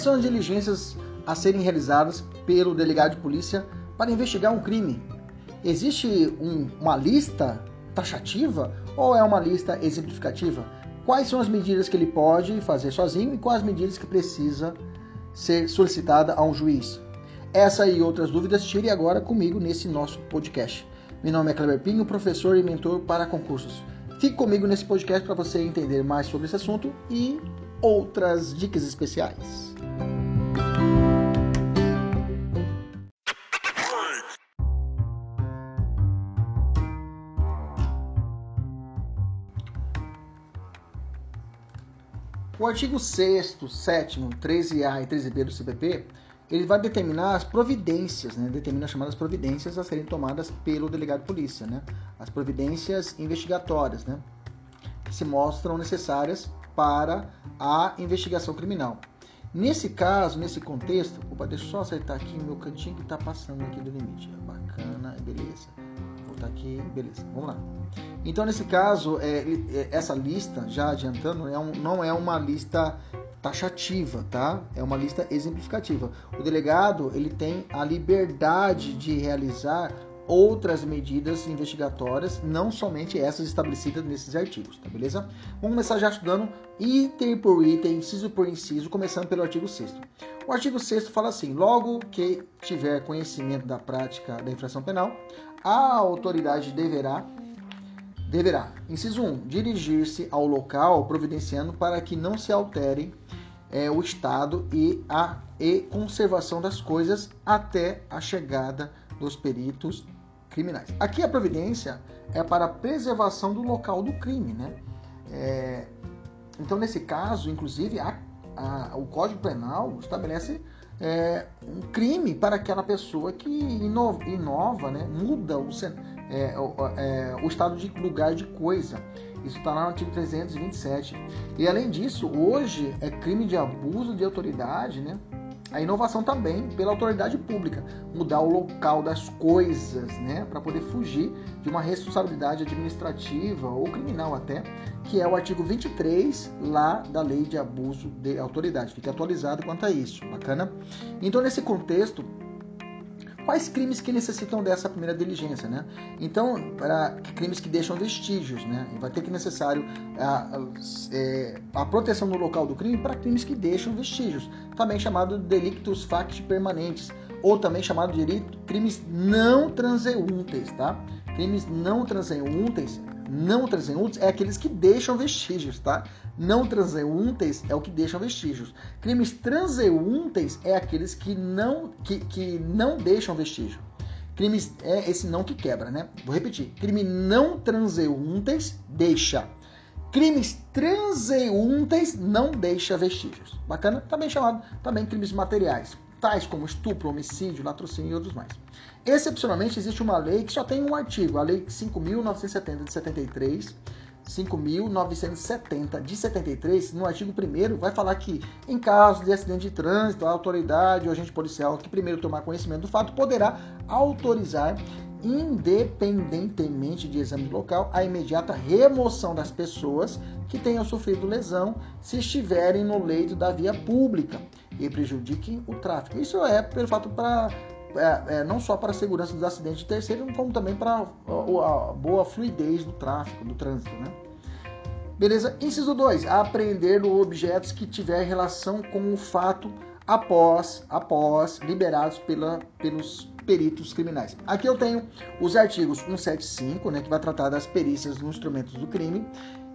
Quais são as diligências a serem realizadas pelo delegado de polícia para investigar um crime? Existe um, uma lista taxativa ou é uma lista exemplificativa? Quais são as medidas que ele pode fazer sozinho e quais as medidas que precisa ser solicitada a um juiz? Essa e outras dúvidas tire agora comigo nesse nosso podcast. Meu nome é Kleber Pinho, professor e mentor para concursos. Fique comigo nesse podcast para você entender mais sobre esse assunto e outras dicas especiais. O artigo 6 7 13A e 13B do CPP, ele vai determinar as providências, né? determina as chamadas providências a serem tomadas pelo delegado de polícia, né? as providências investigatórias, né? que se mostram necessárias para a investigação criminal. Nesse caso, nesse contexto, opa, deixa eu só acertar aqui o meu cantinho que está passando aqui do limite. Bacana, beleza. Vou voltar aqui, beleza. Vamos lá. Então, nesse caso, é, é, essa lista, já adiantando, é um, não é uma lista taxativa, tá? É uma lista exemplificativa. O delegado ele tem a liberdade de realizar outras medidas investigatórias, não somente essas estabelecidas nesses artigos, tá beleza? Vamos começar já estudando item por item, inciso por inciso, começando pelo artigo 6 O artigo 6 fala assim: logo que tiver conhecimento da prática da infração penal, a autoridade deverá deverá, inciso 1, dirigir-se ao local providenciando para que não se altere é, o estado e a e conservação das coisas até a chegada dos peritos criminais. Aqui a providência é para a preservação do local do crime, né? É, então, nesse caso, inclusive, a, a, o Código Penal estabelece é, um crime para aquela pessoa que inova, inova né? muda o, é, é, o estado de lugar de coisa. Isso está no artigo 327. E além disso, hoje é crime de abuso de autoridade, né? A inovação também pela autoridade pública, mudar o local das coisas, né, para poder fugir de uma responsabilidade administrativa ou criminal até, que é o artigo 23 lá da Lei de Abuso de Autoridade. Fica atualizado quanto a isso, bacana? Então, nesse contexto, quais crimes que necessitam dessa primeira diligência, né? Então, para crimes que deixam vestígios, né? Vai ter que necessário a, a, é, a proteção no local do crime para crimes que deixam vestígios, também chamado de delictus facti permanentes, ou também chamado de crimes não transeuntes, tá? Crimes não transeuntes não transeuntes é aqueles que deixam vestígios, tá? Não transeuntes é o que deixam vestígios. Crimes transeuntes é aqueles que não, que, que não deixam vestígio. Crimes é esse não que quebra, né? Vou repetir. Crime não transeuntes deixa. Crimes transeuntes não deixa vestígios. Bacana? Também chamado também crimes materiais tais como estupro, homicídio, latrocínio e outros mais. Excepcionalmente, existe uma lei que só tem um artigo, a Lei 5.970 de 73, 5.970 de 73, no artigo 1 vai falar que, em caso de acidente de trânsito, a autoridade ou agente policial que primeiro tomar conhecimento do fato poderá autorizar, independentemente de exame local, a imediata remoção das pessoas que tenham sofrido lesão se estiverem no leito da via pública e prejudiquem o tráfego. Isso é pelo fato para é, é, não só para a segurança dos acidentes de terceiro, como também para a, boa fluidez do tráfego, do trânsito, né? Beleza? Inciso 2. Apreender objetos que tiver relação com o fato após, após liberados pela, pelos peritos criminais. Aqui eu tenho os artigos 175, né, que vai tratar das perícias nos instrumentos do crime,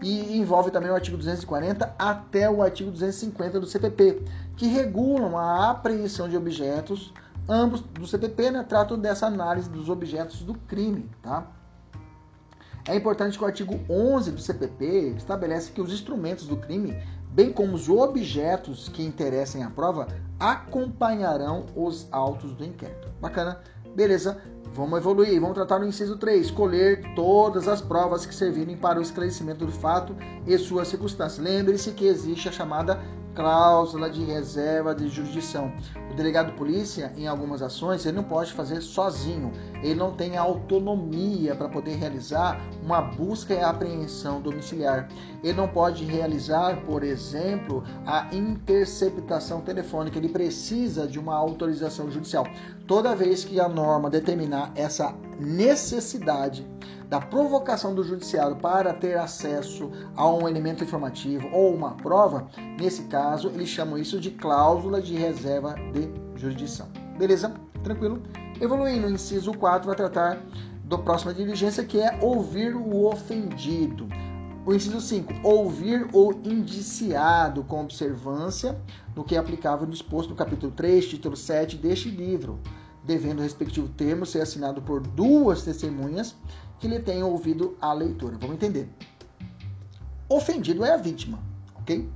e envolve também o artigo 240 até o artigo 250 do CPP, que regulam a apreensão de objetos, ambos do CPP, né, tratam dessa análise dos objetos do crime, tá? É importante que o artigo 11 do CPP estabelece que os instrumentos do crime, bem como os objetos que interessem à prova, acompanharão os autos do inquérito. Bacana? Beleza? Vamos evoluir, vamos tratar no inciso 3, escolher todas as provas que servirem para o esclarecimento do fato e suas circunstâncias. Lembre-se que existe a chamada cláusula de reserva de jurisdição. O delegado de polícia, em algumas ações, ele não pode fazer sozinho. Ele não tem autonomia para poder realizar uma busca e apreensão domiciliar. Ele não pode realizar, por exemplo, a interceptação telefônica. Ele precisa de uma autorização judicial. Toda vez que a norma determinar essa necessidade da provocação do judiciário para ter acesso a um elemento informativo ou uma prova, nesse caso, eles chamam isso de cláusula de reserva de jurisdição. Beleza? Tranquilo? Evoluindo, o inciso 4 vai tratar da próxima diligência, que é ouvir o ofendido. O inciso 5, ouvir o indiciado com observância do que é aplicável disposto no capítulo 3, título 7 deste livro, devendo o respectivo termo ser assinado por duas testemunhas que lhe tenham ouvido a leitura. Vamos entender. Ofendido é a vítima, ok?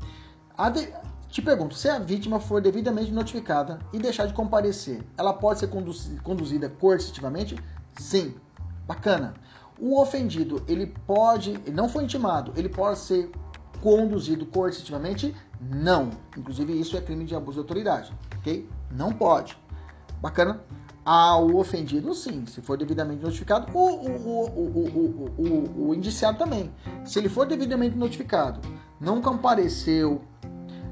A de... Te pergunto, se a vítima for devidamente notificada e deixar de comparecer, ela pode ser conduzida coercitivamente? Sim. Bacana. O ofendido, ele pode, ele não foi intimado, ele pode ser conduzido coercitivamente? Não. Inclusive, isso é crime de abuso de autoridade, ok? Não pode. Bacana? ao ofendido, sim, se for devidamente notificado, o, o, o, o, o, indiciado também. Se ele for devidamente notificado, não compareceu,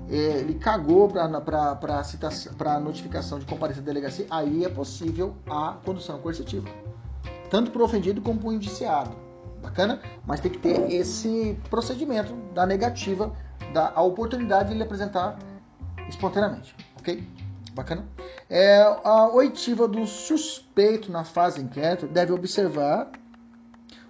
é, ele cagou para a notificação de comparecer à delegacia, aí é possível a condução coercitiva. Tanto para o ofendido como para o indiciado. Bacana? Mas tem que ter esse procedimento da negativa, da oportunidade de ele apresentar espontaneamente. Ok? Bacana? É, a oitiva do suspeito na fase inquérito deve observar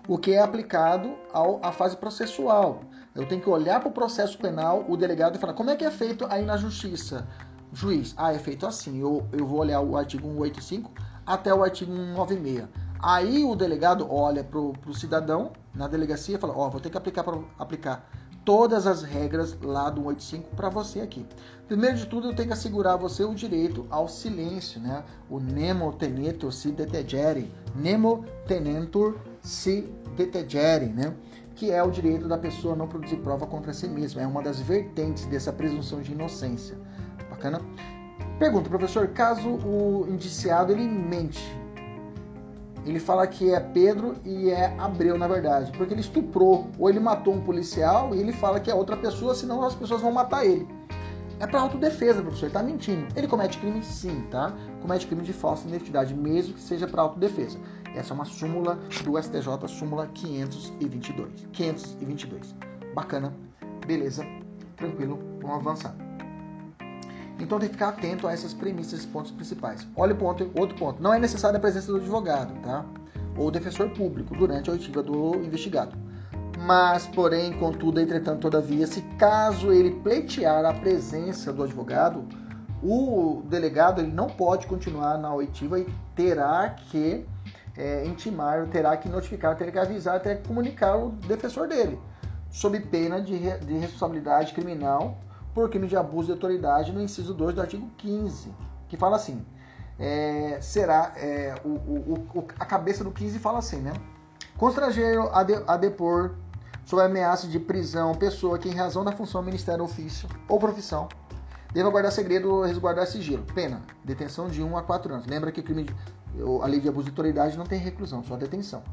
o que é aplicado ao, à fase processual. Eu tenho que olhar para o processo penal, o delegado, e falar como é que é feito aí na justiça. Juiz, ah, é feito assim. Eu, eu vou olhar o artigo 185 até o artigo 196. Aí o delegado olha para o cidadão na delegacia e fala: Ó, oh, vou ter que aplicar para aplicar todas as regras lá do 185 para você aqui. Primeiro de tudo, eu tenho que assegurar a você o direito ao silêncio, né? O nemo tenetur si detegere, nemo tenentur si detegere, né? Que é o direito da pessoa não produzir prova contra si mesma. É uma das vertentes dessa presunção de inocência. Bacana? Pergunta, professor, caso o indiciado ele mente, ele fala que é Pedro e é Abreu, na verdade, porque ele estuprou ou ele matou um policial e ele fala que é outra pessoa, senão as pessoas vão matar ele. É para autodefesa, professor, ele tá mentindo. Ele comete crime sim, tá? Comete crime de falsa identidade, mesmo que seja para autodefesa. Essa é uma súmula do STJ, súmula 522. 522. Bacana. Beleza. Tranquilo. Vamos avançar. Então tem que ficar atento a essas premissas e pontos principais. Olha o ponto, outro ponto. Não é necessária a presença do advogado, tá? Ou defensor público durante a oitiva do investigado. Mas, porém, contudo, entretanto, todavia, se caso ele pleitear a presença do advogado, o delegado ele não pode continuar na oitiva e terá que é, intimar, terá que notificar, terá que avisar, terá que comunicar o defensor dele, sob pena de, de responsabilidade criminal por crime de abuso de autoridade no inciso 2 do artigo 15, que fala assim: é, será é, o, o, o, a cabeça do 15 fala assim, né? Constranger a, de, a depor sob ameaça de prisão pessoa que, em razão da função, ministério, ofício ou profissão, deva guardar segredo ou resguardar sigilo. Pena: detenção de 1 um a 4 anos. Lembra que crime de, a lei de abuso de autoridade não tem reclusão, só detenção.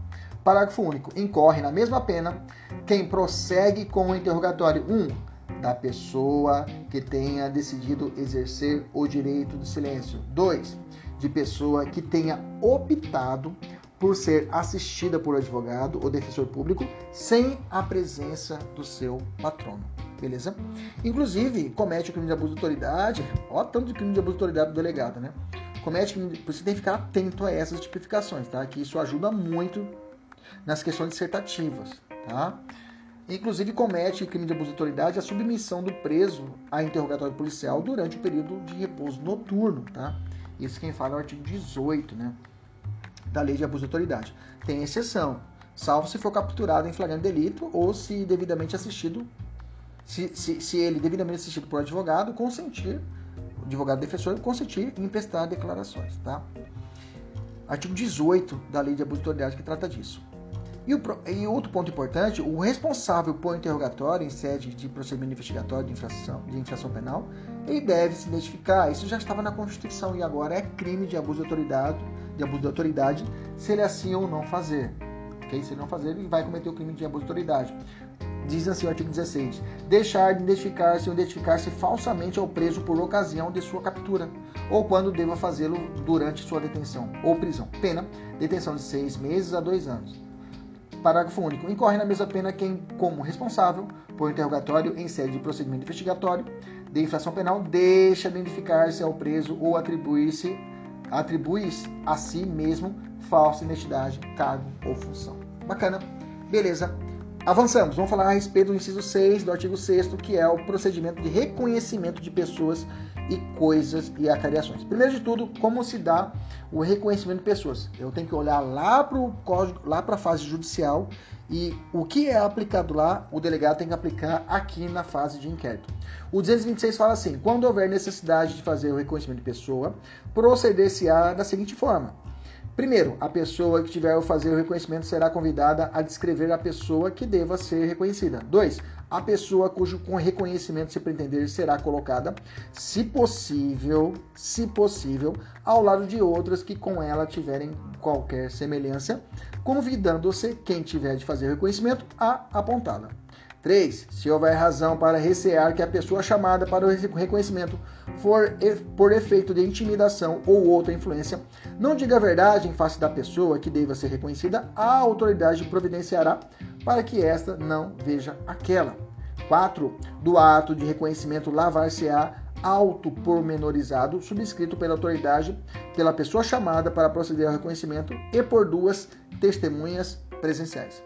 Parágrafo único. Incorre na mesma pena quem prossegue com o interrogatório 1. Um, da pessoa que tenha decidido exercer o direito do silêncio. 2. De pessoa que tenha optado por ser assistida por advogado ou defensor público sem a presença do seu patrono. beleza? Inclusive, comete o crime de abuso de autoridade, ó tanto de crime de abuso de autoridade do delegado, né? Crime, você tem que ficar atento a essas tipificações, tá? Que isso ajuda muito nas questões dissertativas, tá? Inclusive comete crime de abuso de autoridade a submissão do preso a interrogatório policial durante o período de repouso noturno, tá? Isso quem fala é o artigo 18, né? Da lei de abuso de autoridade. Tem exceção, salvo se for capturado em flagrante delito ou se devidamente assistido, se, se, se ele devidamente assistido por advogado, consentir, advogado defensor consentir em prestar declarações, tá? Artigo 18 da lei de abuso de autoridade que trata disso. E, o, e outro ponto importante, o responsável por interrogatório em sede de procedimento investigatório de infração, de infração penal, ele deve se identificar. Isso já estava na Constituição e agora é crime de abuso de autoridade, de abuso de autoridade, se ele assim ou não fazer. Okay? Se ele não fazer, ele vai cometer o crime de abuso de autoridade. Diz assim o artigo 16: deixar de identificar-se ou identificar-se falsamente ao preso por ocasião de sua captura, ou quando deva fazê-lo durante sua detenção ou prisão. Pena: detenção de seis meses a dois anos Parágrafo único. Incorre na mesma pena quem, como responsável por interrogatório em sede de procedimento investigatório de infração penal, deixa identificar-se ao preso ou atribuir-se atribui a si mesmo falsa identidade, cargo ou função. Bacana. Beleza. Avançamos. Vamos falar a respeito do inciso 6 do artigo 6 que é o procedimento de reconhecimento de pessoas e coisas e acariações. Primeiro de tudo, como se dá o reconhecimento de pessoas? Eu tenho que olhar lá para o código, lá para a fase judicial e o que é aplicado lá, o delegado tem que aplicar aqui na fase de inquérito. O 226 fala assim: quando houver necessidade de fazer o reconhecimento de pessoa, proceder-se-á da seguinte forma: Primeiro, a pessoa que tiver a fazer o reconhecimento será convidada a descrever a pessoa que deva ser reconhecida. Dois, a pessoa cujo reconhecimento se pretender será colocada, se possível, se possível, ao lado de outras que com ela tiverem qualquer semelhança, convidando-se quem tiver de fazer o reconhecimento a apontá-la. 3. Se houver razão para recear que a pessoa chamada para o reconhecimento for por efeito de intimidação ou outra influência, não diga a verdade em face da pessoa que deva ser reconhecida, a autoridade providenciará para que esta não veja aquela. 4. Do ato de reconhecimento lavar-se-á auto pormenorizado subscrito pela autoridade, pela pessoa chamada para proceder ao reconhecimento e por duas testemunhas presenciais.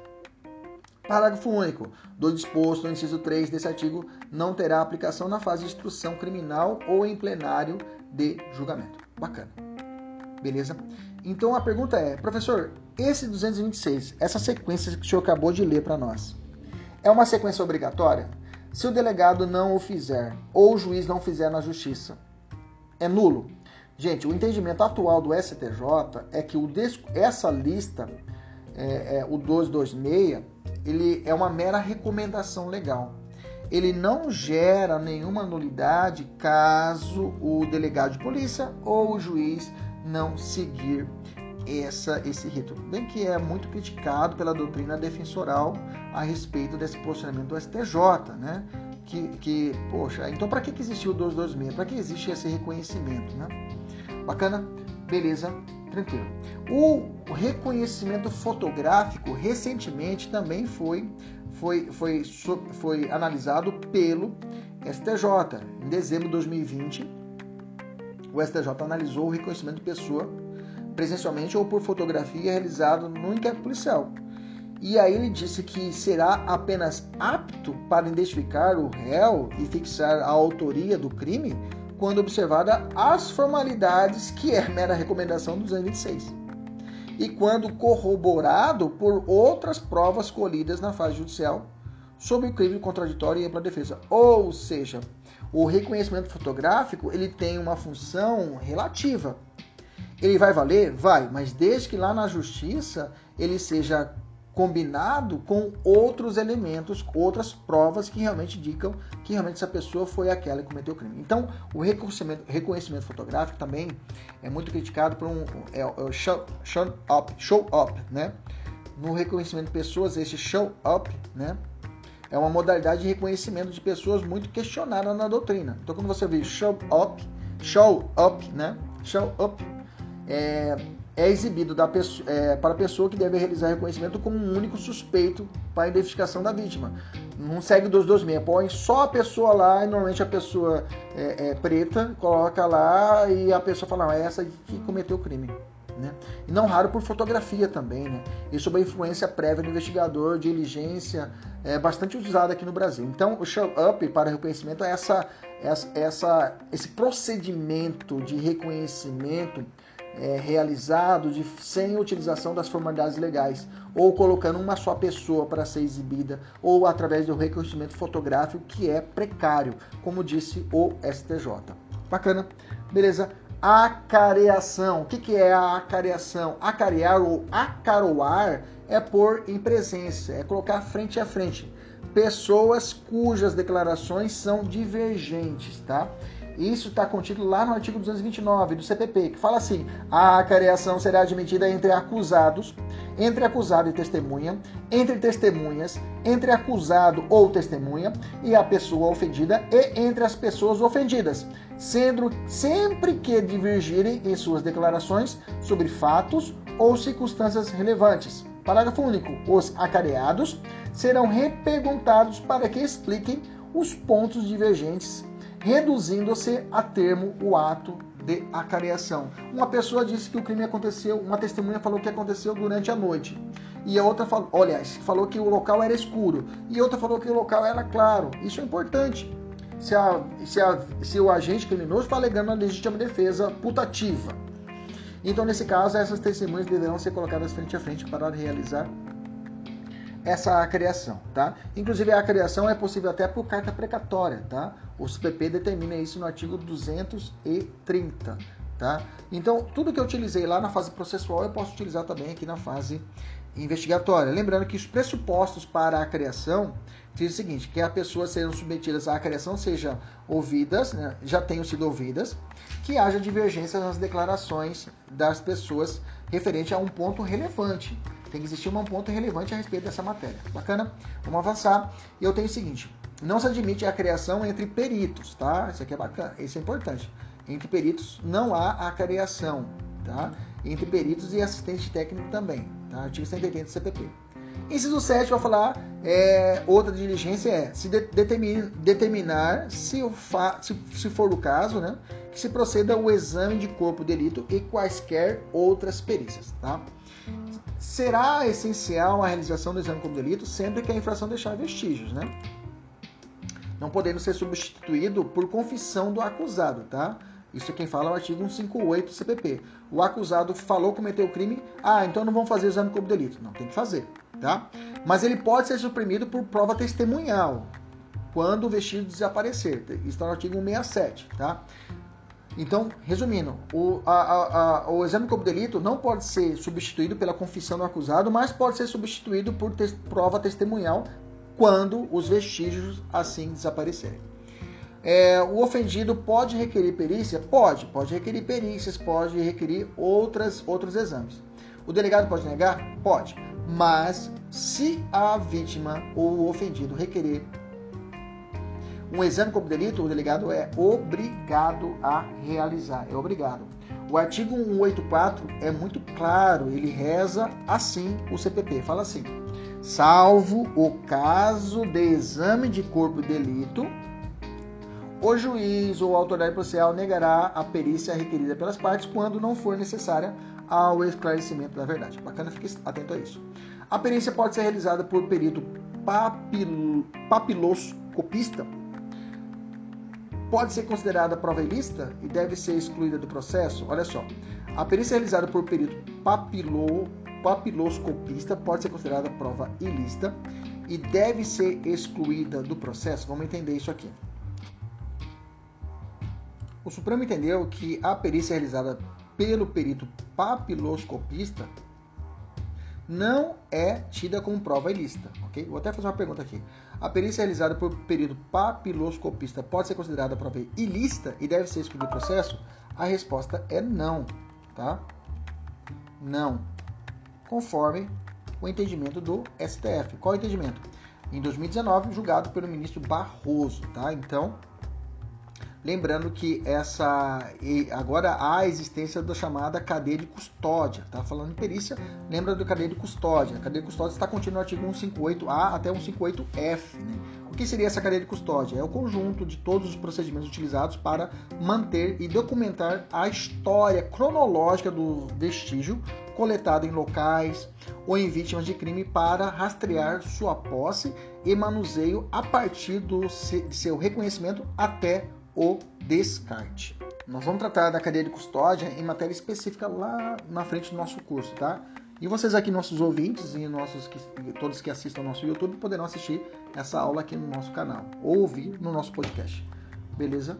Parágrafo único. Do disposto no inciso 3 desse artigo não terá aplicação na fase de instrução criminal ou em plenário de julgamento. Bacana. Beleza? Então a pergunta é, professor, esse 226, essa sequência que o senhor acabou de ler para nós, é uma sequência obrigatória? Se o delegado não o fizer ou o juiz não fizer na justiça, é nulo? Gente, o entendimento atual do STJ é que o, essa lista, é, é, o 226, ele é uma mera recomendação legal. Ele não gera nenhuma nulidade caso o delegado de polícia ou o juiz não seguir essa, esse rito. Bem que é muito criticado pela doutrina defensoral a respeito desse posicionamento do STJ, né? Que, que poxa, então para que, que existiu o 226? Para que existe esse reconhecimento, né? Bacana? Beleza? Tranquilo. O reconhecimento fotográfico recentemente também foi, foi, foi, foi analisado pelo STJ. Em dezembro de 2020, o STJ analisou o reconhecimento de pessoa presencialmente ou por fotografia realizado no inquérito policial. E aí ele disse que será apenas apto para identificar o réu e fixar a autoria do crime quando observada as formalidades que é mera recomendação do 226 e quando corroborado por outras provas colhidas na fase judicial sobre o crime contraditório e ampla defesa. Ou seja, o reconhecimento fotográfico ele tem uma função relativa. Ele vai valer? Vai, mas desde que lá na justiça ele seja combinado com outros elementos, outras provas que realmente indicam que realmente essa pessoa foi aquela que cometeu o crime. Então, o reconhecimento, reconhecimento fotográfico também é muito criticado por um é, é show, show up, show up, né? No reconhecimento de pessoas, esse show up, né? É uma modalidade de reconhecimento de pessoas muito questionada na doutrina. Então, quando você vê show up, show up, né? Show up, é, é exibido é, para a pessoa que deve realizar reconhecimento como um único suspeito para a identificação da vítima. Não segue dos dois meia, põe só a pessoa lá, e normalmente a pessoa é, é preta, coloca lá e a pessoa fala, ah, é essa que cometeu o crime. Né? E não raro por fotografia também, né? E sob a influência prévia do investigador, diligência, é bastante usada aqui no Brasil. Então, o show up para reconhecimento é essa, essa, essa esse procedimento de reconhecimento é, realizado de, sem utilização das formalidades legais, ou colocando uma só pessoa para ser exibida, ou através do reconhecimento fotográfico que é precário, como disse o STJ. Bacana? Beleza? Acareação. O que, que é a acareação? Acarear ou acaroar é pôr em presença, é colocar frente a frente. Pessoas cujas declarações são divergentes, tá? Isso está contido lá no artigo 229 do CPP, que fala assim: a acareação será admitida entre acusados, entre acusado e testemunha, entre testemunhas, entre acusado ou testemunha e a pessoa ofendida e entre as pessoas ofendidas, sendo sempre que divergirem em suas declarações sobre fatos ou circunstâncias relevantes. Parágrafo único. Os acareados serão reperguntados para que expliquem os pontos divergentes reduzindo-se a termo o ato de acareação. Uma pessoa disse que o crime aconteceu, uma testemunha falou que aconteceu durante a noite. E a outra falou, olha, falou que o local era escuro. E outra falou que o local era claro. Isso é importante. Se, a, se, a, se o agente criminoso está alegando a legítima defesa putativa. Então, nesse caso, essas testemunhas deverão ser colocadas frente a frente para realizar essa criação, tá? Inclusive a criação é possível até por carta precatória, tá? O CPP determina isso no artigo 230, tá? Então, tudo que eu utilizei lá na fase processual eu posso utilizar também aqui na fase investigatória. Lembrando que os pressupostos para a criação diz o seguinte, que a pessoa sejam submetidas à criação sejam ouvidas, né, já tenham sido ouvidas, que haja divergência nas declarações das pessoas referente a um ponto relevante. Tem que existir um ponto relevante a respeito dessa matéria. Bacana? Vamos avançar. E eu tenho o seguinte: não se admite a criação entre peritos, tá? Isso aqui é bacana, isso é importante. Entre peritos não há a criação, tá? Entre peritos e assistente técnico também, tá? Artigo 180 do CPP. Inciso 7 vai falar, é, outra diligência é se de, determinar, se, fa, se, se, for o caso, né, que se proceda o exame de corpo de delito e quaisquer outras perícias. Tá? Será essencial a realização do exame como delito sempre que a infração deixar vestígios, né? Não podendo ser substituído por confissão do acusado, tá? Isso é quem fala é o artigo 158 do CPP. O acusado falou cometeu o crime, ah, então não vamos fazer o exame como delito. Não, tem que fazer, tá? Mas ele pode ser suprimido por prova testemunhal, quando o vestígio desaparecer. Isso está no artigo 167, tá? Então, resumindo, o, a, a, o exame corpo delito não pode ser substituído pela confissão do acusado, mas pode ser substituído por te, prova testemunhal quando os vestígios assim desaparecerem. É, o ofendido pode requerer perícia? Pode, pode requerer perícias, pode requerer outras, outros exames. O delegado pode negar? Pode. Mas se a vítima ou o ofendido requerer um exame como delito, o delegado é obrigado a realizar. É obrigado. O artigo 184 é muito claro, ele reza assim o CPP, fala assim: salvo o caso de exame de corpo de delito, o juiz ou a autoridade policial negará a perícia requerida pelas partes quando não for necessária ao esclarecimento da verdade. Bacana, fique atento a isso. A perícia pode ser realizada por perito papil... papiloscopista pode ser considerada prova ilícita e deve ser excluída do processo? Olha só, a perícia realizada por perito papilo, papiloscopista pode ser considerada prova ilícita e deve ser excluída do processo. Vamos entender isso aqui. O Supremo entendeu que a perícia realizada pelo perito papiloscopista não é tida como prova ilícita, ok? Vou até fazer uma pergunta aqui. A perícia realizada por período papiloscopista pode ser considerada prova ilícita e deve ser excluída do processo? A resposta é não, tá? Não. Conforme o entendimento do STF. Qual é o entendimento? Em 2019, julgado pelo ministro Barroso, tá? Então, Lembrando que essa agora há a existência da chamada cadeia de custódia. Tá falando em perícia, lembra do cadeia de custódia. A cadeia de custódia está contida no artigo 158A até 158F. Né? O que seria essa cadeia de custódia? É o conjunto de todos os procedimentos utilizados para manter e documentar a história cronológica do vestígio coletado em locais ou em vítimas de crime para rastrear sua posse e manuseio a partir do de seu reconhecimento até o descarte. Nós vamos tratar da cadeia de custódia em matéria específica lá na frente do nosso curso, tá? E vocês aqui, nossos ouvintes e nossos que, todos que assistam ao nosso YouTube, poderão assistir essa aula aqui no nosso canal ou ouvir no nosso podcast. Beleza?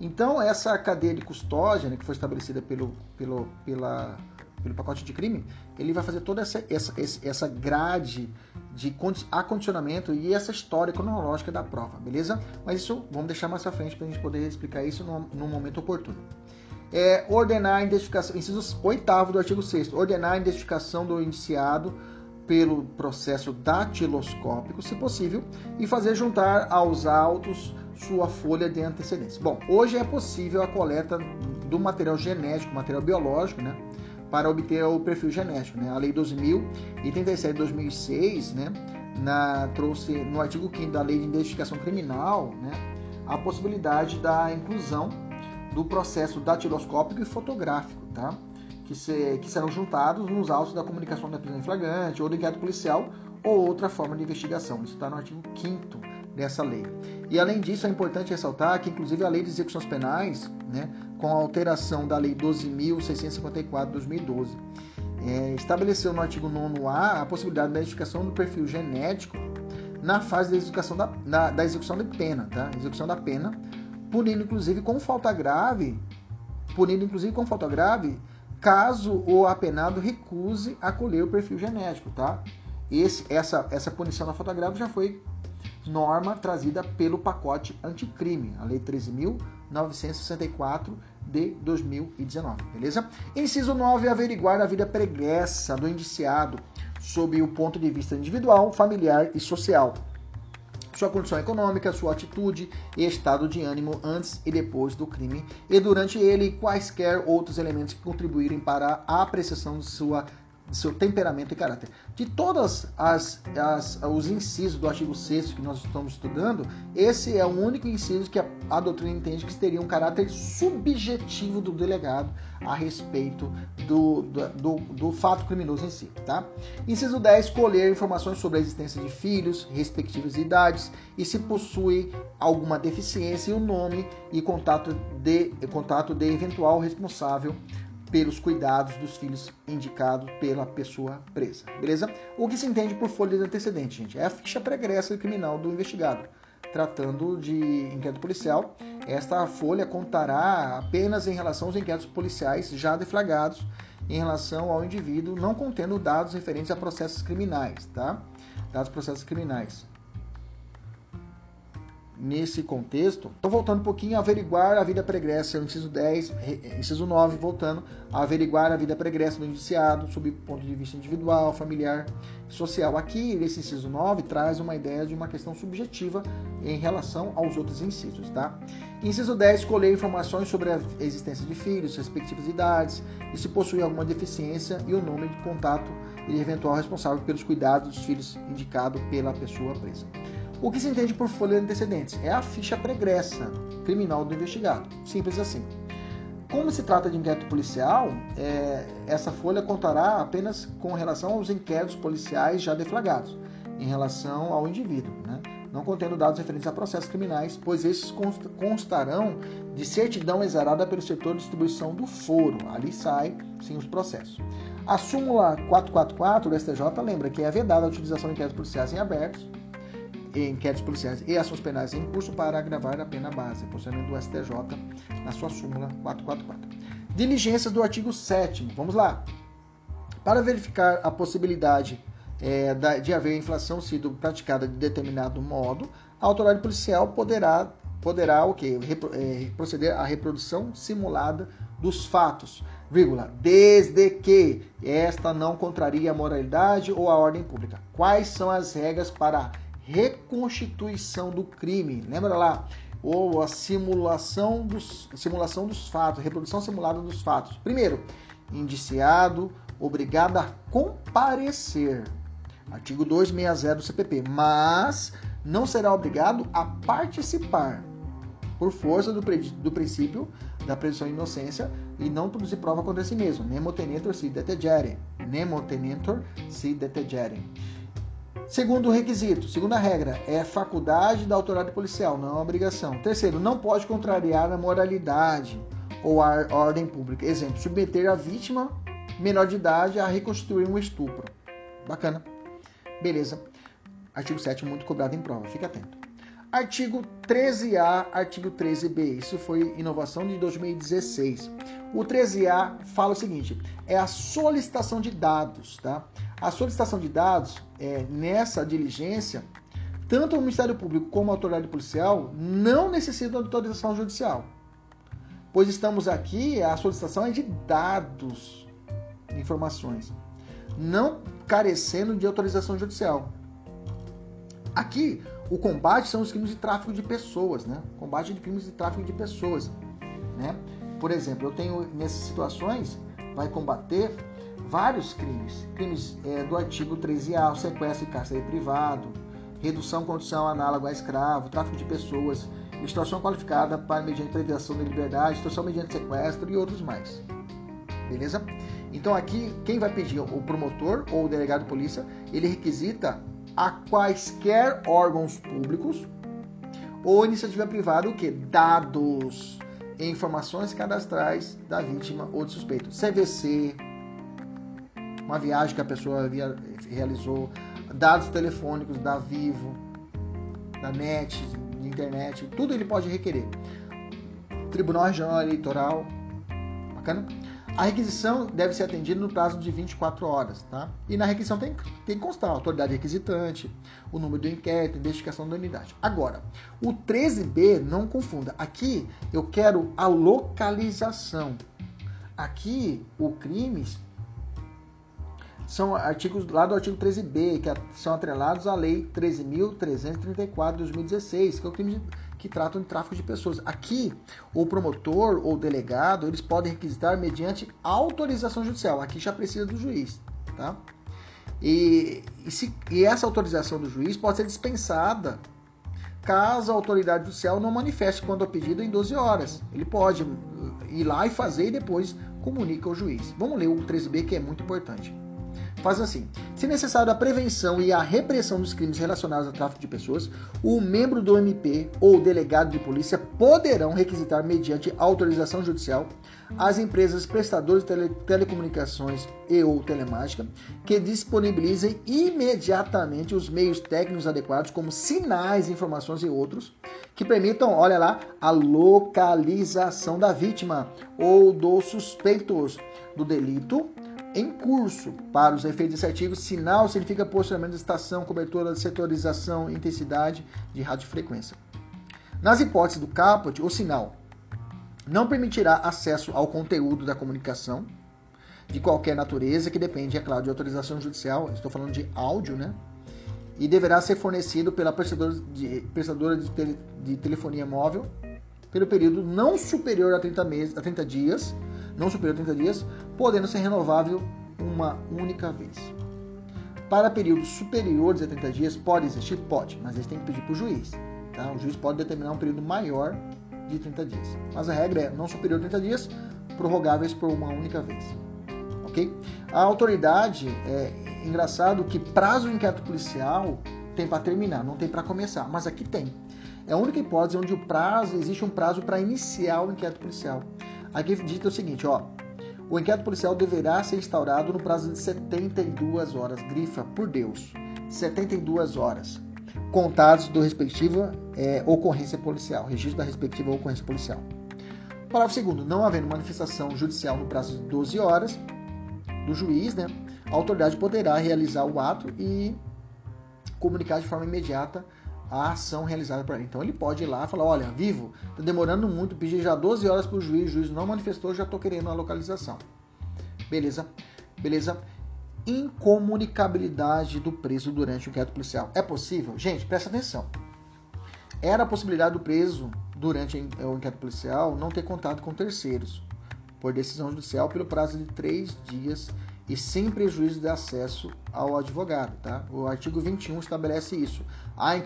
Então, essa cadeia de custódia, né, que foi estabelecida pelo, pelo, pela pelo pacote de crime, ele vai fazer toda essa, essa, essa grade de acondicionamento e essa história cronológica da prova, beleza? Mas isso vamos deixar mais pra frente para a gente poder explicar isso no, momento oportuno. É, ordenar a identificação, inciso 8 do artigo 6 ordenar a identificação do indiciado pelo processo datiloscópico, se possível, e fazer juntar aos autos sua folha de antecedência. Bom, hoje é possível a coleta do material genético, material biológico, né? Para obter o perfil genético. Né? A Lei 12.037 de 2006 né, na, trouxe no artigo 5 da Lei de Identificação Criminal né, a possibilidade da inclusão do processo datiloscópico e fotográfico, tá? que, se, que serão juntados nos autos da comunicação da prisão em flagrante ou do inquérito policial ou outra forma de investigação. Isso está no artigo 5 dessa lei. E além disso, é importante ressaltar que, inclusive, a lei de execuções penais, né, com a alteração da lei 12.654 de 2012, é, estabeleceu no artigo 9A a possibilidade da identificação do perfil genético na fase da execução da, da, da execução da pena, tá? Execução da pena, punindo inclusive com falta grave, punindo inclusive com falta grave, caso o apenado recuse acolher o perfil genético, tá? Esse, essa, essa punição da falta grave já foi norma trazida pelo pacote anticrime, a Lei 13.964 de 2019, beleza? Inciso 9, averiguar a vida pregressa do indiciado sob o ponto de vista individual, familiar e social. Sua condição econômica, sua atitude e estado de ânimo antes e depois do crime, e durante ele quaisquer outros elementos que contribuírem para a apreciação de sua seu temperamento e caráter. De todas as, as os incisos do artigo 6 que nós estamos estudando, esse é o único inciso que a, a doutrina entende que teria um caráter subjetivo do delegado a respeito do, do, do, do fato criminoso em si. Tá? Inciso 10, colher informações sobre a existência de filhos, respectivas idades e se possui alguma deficiência e o nome e contato de, contato de eventual responsável pelos cuidados dos filhos indicados pela pessoa presa. Beleza? O que se entende por folha de antecedente, gente? É a ficha pregressa criminal do investigado. Tratando de inquérito policial, esta folha contará apenas em relação aos inquéritos policiais já deflagrados em relação ao indivíduo, não contendo dados referentes a processos criminais, tá? Dados processos criminais nesse contexto. Então, voltando um pouquinho, averiguar a vida pregressa, inciso 10, inciso 9, voltando, a averiguar a vida pregressa do indiciado, sob ponto de vista individual, familiar e social. Aqui, esse inciso 9 traz uma ideia de uma questão subjetiva em relação aos outros incisos, tá? Inciso 10, colher informações sobre a existência de filhos, respectivas idades, e se possui alguma deficiência e o nome de contato e eventual responsável pelos cuidados dos filhos indicado pela pessoa presa. O que se entende por folha de antecedentes? É a ficha pregressa criminal do investigado. Simples assim. Como se trata de inquérito policial, é, essa folha contará apenas com relação aos inquéritos policiais já deflagrados, em relação ao indivíduo, né? não contendo dados referentes a processos criminais, pois esses constarão de certidão exarada pelo setor de distribuição do foro. Ali sai, sim, os processos. A súmula 444 do STJ lembra que é vedada a utilização de inquéritos policiais em abertos, inquéritos policiais e ações penais em curso para agravar a pena base, posicionamento do STJ na sua súmula 444. Diligências do artigo 7 Vamos lá. Para verificar a possibilidade é, de haver inflação sido praticada de determinado modo, a autoridade policial poderá, poderá o? Repro, é, proceder à reprodução simulada dos fatos, vírgula, desde que esta não contraria a moralidade ou a ordem pública. Quais são as regras para reconstituição do crime. Lembra lá? ou a simulação dos, simulação dos fatos, reprodução simulada dos fatos. Primeiro, indiciado, obrigado a comparecer. Artigo 260 do CPP, mas não será obrigado a participar por força do, do princípio da presunção de inocência e não produzir prova contra si mesmo. Nemo tenetur si detegere. Nemo tenetur si detegere. Segundo requisito, segunda regra, é faculdade da autoridade policial, não é obrigação. Terceiro, não pode contrariar a moralidade ou a ordem pública. Exemplo, submeter a vítima menor de idade a reconstruir um estupro. Bacana. Beleza. Artigo 7 muito cobrado em prova, fica atento. Artigo 13A, artigo 13B. Isso foi inovação de 2016. O 13A fala o seguinte: é a solicitação de dados, tá? A solicitação de dados é, nessa diligência, tanto o Ministério Público como a autoridade policial não necessitam de autorização judicial. Pois estamos aqui, a solicitação é de dados, informações, não carecendo de autorização judicial. Aqui, o combate são os crimes de tráfico de pessoas, né? Combate de crimes de tráfico de pessoas, né? Por exemplo, eu tenho nessas situações vai combater vários crimes, crimes é, do artigo 13A, sequestro e cárcere privado, redução condição análoga a escravo, tráfico de pessoas, extorsão qualificada para mediante privação da liberdade, extorsão mediante sequestro e outros mais. Beleza? Então aqui quem vai pedir o promotor ou o delegado de polícia, ele requisita a quaisquer órgãos públicos ou iniciativa privada o que? Dados e informações cadastrais da vítima ou do suspeito. CVC, uma viagem que a pessoa via, realizou, dados telefônicos da Vivo, da NET, de internet, tudo ele pode requerer. Tribunal Regional Eleitoral, bacana? A requisição deve ser atendida no prazo de 24 horas, tá? E na requisição tem, que constar a autoridade requisitante, o número do inquérito, a identificação da unidade. Agora, o 13B, não confunda. Aqui eu quero a localização. Aqui, o crime são artigos lá do artigo 13B, que são atrelados à Lei 13.334 de 2016, que é o crime de que tratam de tráfico de pessoas. Aqui, o promotor ou o delegado, eles podem requisitar mediante autorização judicial. Aqui já precisa do juiz, tá? E, e, se, e essa autorização do juiz pode ser dispensada caso a autoridade judicial não manifeste quando é pedido em 12 horas. Ele pode ir lá e fazer e depois comunica ao juiz. Vamos ler o 13b que é muito importante faz assim: se necessário a prevenção e a repressão dos crimes relacionados ao tráfico de pessoas, o membro do MP ou delegado de polícia poderão requisitar, mediante autorização judicial, as empresas prestadoras de tele telecomunicações e ou telemática que disponibilizem imediatamente os meios técnicos adequados, como sinais, informações e outros, que permitam, olha lá, a localização da vítima ou dos suspeitos do delito em curso. Para os efeitos desse artigo, sinal significa posicionamento de estação, cobertura, setorização, intensidade de radiofrequência. Nas hipóteses do caput, o sinal não permitirá acesso ao conteúdo da comunicação de qualquer natureza, que depende, é claro, de autorização judicial, estou falando de áudio, né? E deverá ser fornecido pela prestadora de, prestadora de, tele, de telefonia móvel pelo período não superior a 30, meses, a 30 dias não superior a 30 dias, podendo ser renovável uma única vez. Para períodos superiores a 30 dias, pode existir? Pode, mas eles têm que pedir para o juiz. Tá? O juiz pode determinar um período maior de 30 dias. Mas a regra é não superior a 30 dias, prorrogáveis por uma única vez. Ok? A autoridade, é engraçado que prazo inquérito policial tem para terminar, não tem para começar, mas aqui tem. É a única hipótese onde o prazo, existe um prazo para iniciar o inquérito policial. Aqui dita o seguinte, ó. O inquérito policial deverá ser instaurado no prazo de 72 horas. Grifa, por Deus. 72 horas. Contados do respectivo é, ocorrência policial. Registro da respectiva ocorrência policial. Parágrafo 2 Não havendo manifestação judicial no prazo de 12 horas do juiz, né, a autoridade poderá realizar o ato e comunicar de forma imediata a ação realizada por ele. Então ele pode ir lá e falar: olha, vivo, está demorando muito, pedi já 12 horas para o juiz, o juiz não manifestou, já estou querendo a localização. Beleza? Beleza? Incomunicabilidade do preso durante o inquérito policial. É possível? Gente, presta atenção. Era a possibilidade do preso durante o inquérito policial, não ter contato com terceiros, por decisão judicial, pelo prazo de três dias e sem prejuízo de acesso ao advogado. Tá? O artigo 21 estabelece isso. A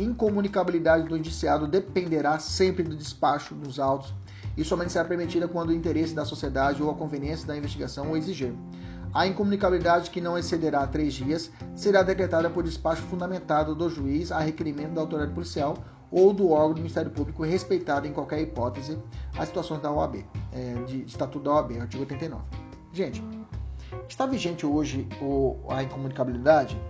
incomunicabilidade do indiciado dependerá sempre do despacho dos autos e somente será permitida quando o interesse da sociedade ou a conveniência da investigação o exigir. A incomunicabilidade que não excederá três dias será decretada por despacho fundamentado do juiz a requerimento da autoridade policial ou do órgão do Ministério Público respeitado em qualquer hipótese as situações da OAB, é, de, de Estatuto da OAB, artigo 89. Gente, está vigente hoje a incomunicabilidade?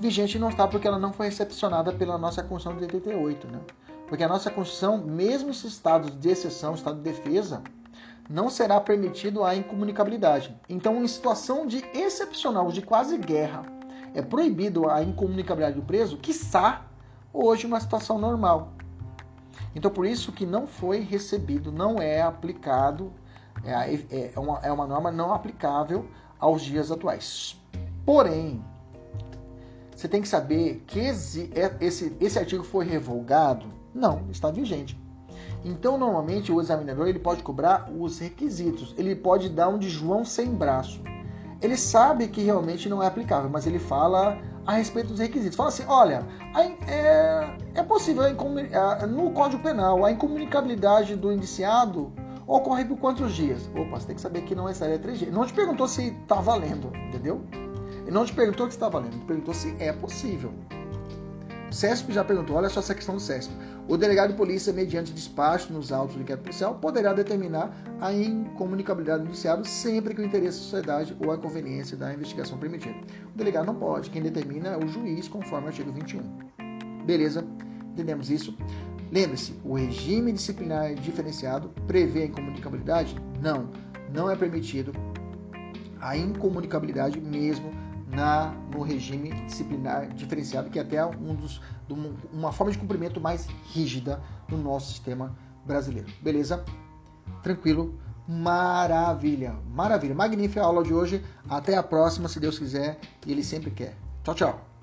Vigente não está porque ela não foi recepcionada pela nossa Constituição de 88, né? Porque a nossa Constituição, mesmo esses estados de exceção, estado de defesa, não será permitido a incomunicabilidade. Então, em situação de excepcional, de quase guerra, é proibido a incomunicabilidade do preso, quiçá hoje uma situação normal. Então, por isso que não foi recebido, não é aplicado, é, é, é uma, é uma norma não aplicável aos dias atuais. Porém, você tem que saber que esse, é, esse, esse artigo foi revogado? Não, está vigente. Então, normalmente, o examinador ele pode cobrar os requisitos. Ele pode dar um de João sem braço. Ele sabe que realmente não é aplicável, mas ele fala a respeito dos requisitos. Fala assim, olha, é, é possível, no Código Penal, a incomunicabilidade do indiciado ocorre por quantos dias? Opa, você tem que saber que não estaria três dias. Não te perguntou se está valendo, entendeu? Ele não te perguntou que está valendo, ele perguntou se é possível. O CESP já perguntou, olha só essa questão do CESP. O delegado de polícia, mediante despacho nos autos do inquérito policial, poderá determinar a incomunicabilidade do indiciado sempre que o interesse da sociedade ou a conveniência da investigação permitir. O delegado não pode, quem determina é o juiz, conforme o artigo 21. Beleza? Entendemos isso? Lembre-se, o regime disciplinar diferenciado prevê a incomunicabilidade? Não, não é permitido a incomunicabilidade mesmo na, no regime disciplinar diferenciado, que é até um dos, uma forma de cumprimento mais rígida no nosso sistema brasileiro. Beleza? Tranquilo? Maravilha, maravilha. Magnífica a aula de hoje. Até a próxima, se Deus quiser e Ele sempre quer. Tchau, tchau.